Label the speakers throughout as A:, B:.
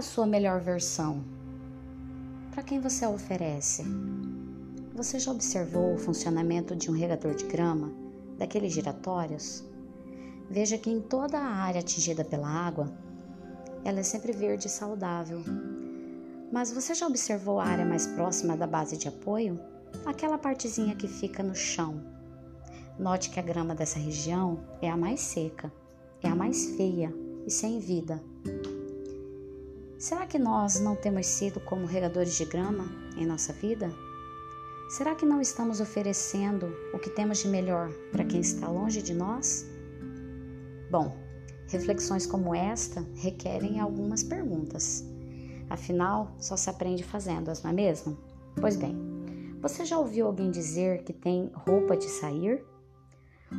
A: a sua melhor versão? Para quem você a oferece? Você já observou o funcionamento de um regador de grama, daqueles giratórios? Veja que em toda a área atingida pela água, ela é sempre verde e saudável. Mas você já observou a área mais próxima da base de apoio? Aquela partezinha que fica no chão. Note que a grama dessa região é a mais seca, é a mais feia e sem vida. Será que nós não temos sido como regadores de grama em nossa vida? Será que não estamos oferecendo o que temos de melhor para quem está longe de nós? Bom, reflexões como esta requerem algumas perguntas. Afinal, só se aprende fazendo-as, não é mesmo? Pois bem, você já ouviu alguém dizer que tem roupa de sair?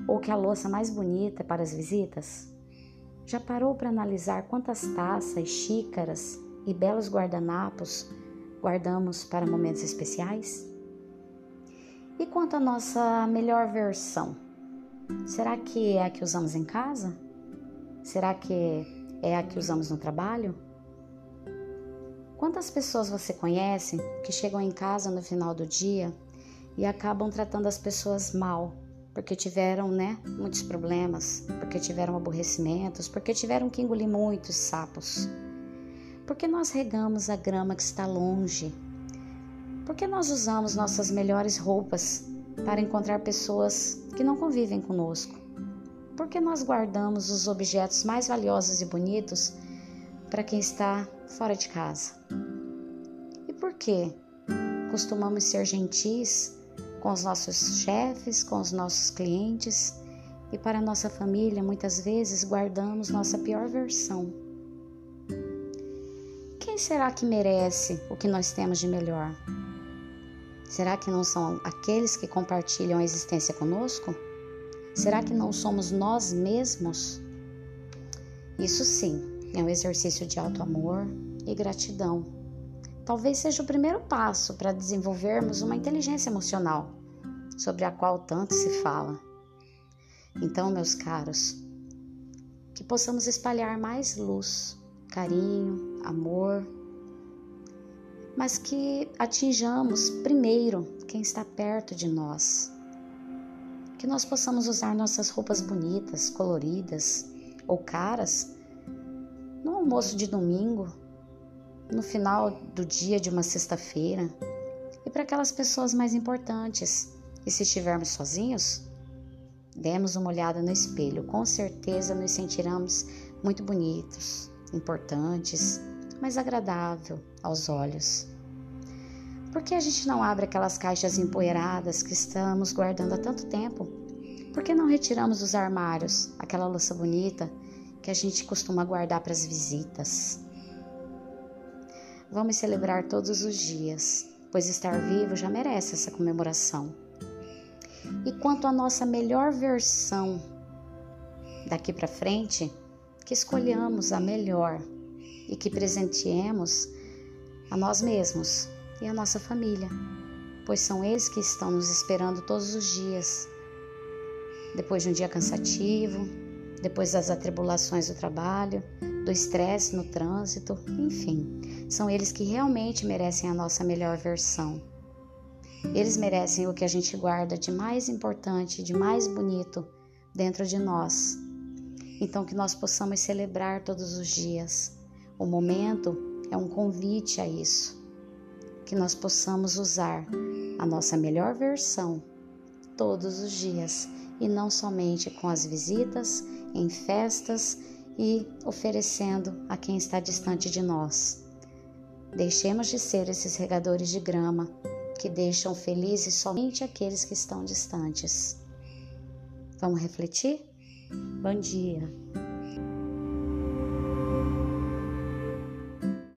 A: Ou que a louça mais bonita é para as visitas? Já parou para analisar quantas taças, xícaras e belos guardanapos guardamos para momentos especiais? E quanto à nossa melhor versão? Será que é a que usamos em casa? Será que é a que usamos no trabalho? Quantas pessoas você conhece que chegam em casa no final do dia e acabam tratando as pessoas mal, porque tiveram, né, muitos problemas, porque tiveram aborrecimentos, porque tiveram que engolir muitos sapos? Porque nós regamos a grama que está longe? Porque nós usamos nossas melhores roupas para encontrar pessoas que não convivem conosco? Porque nós guardamos os objetos mais valiosos e bonitos para quem está fora de casa. E por que costumamos ser gentis com os nossos chefes, com os nossos clientes e para a nossa família muitas vezes guardamos nossa pior versão? Quem será que merece o que nós temos de melhor? Será que não são aqueles que compartilham a existência conosco? Será que não somos nós mesmos? Isso sim, é um exercício de alto amor e gratidão. Talvez seja o primeiro passo para desenvolvermos uma inteligência emocional, sobre a qual tanto se fala. Então, meus caros, que possamos espalhar mais luz, carinho, amor, mas que atinjamos primeiro quem está perto de nós. Que nós possamos usar nossas roupas bonitas, coloridas ou caras no almoço de domingo, no final do dia de uma sexta-feira e para aquelas pessoas mais importantes. E se estivermos sozinhos, demos uma olhada no espelho, com certeza nos sentiremos muito bonitos, importantes, mais agradável aos olhos. Por que a gente não abre aquelas caixas empoeiradas que estamos guardando há tanto tempo? Por que não retiramos os armários, aquela louça bonita que a gente costuma guardar para as visitas. Vamos celebrar todos os dias, pois estar vivo já merece essa comemoração. E quanto à nossa melhor versão daqui para frente, que escolhamos a melhor e que presenteemos a nós mesmos e a nossa família, pois são eles que estão nos esperando todos os dias. Depois de um dia cansativo, depois das atribulações do trabalho, do estresse no trânsito, enfim, são eles que realmente merecem a nossa melhor versão. Eles merecem o que a gente guarda de mais importante, de mais bonito dentro de nós. Então, que nós possamos celebrar todos os dias. O momento é um convite a isso. Que nós possamos usar a nossa melhor versão todos os dias e não somente com as visitas em festas e oferecendo a quem está distante de nós. Deixemos de ser esses regadores de grama que deixam felizes somente aqueles que estão distantes. Vamos refletir? Bom dia!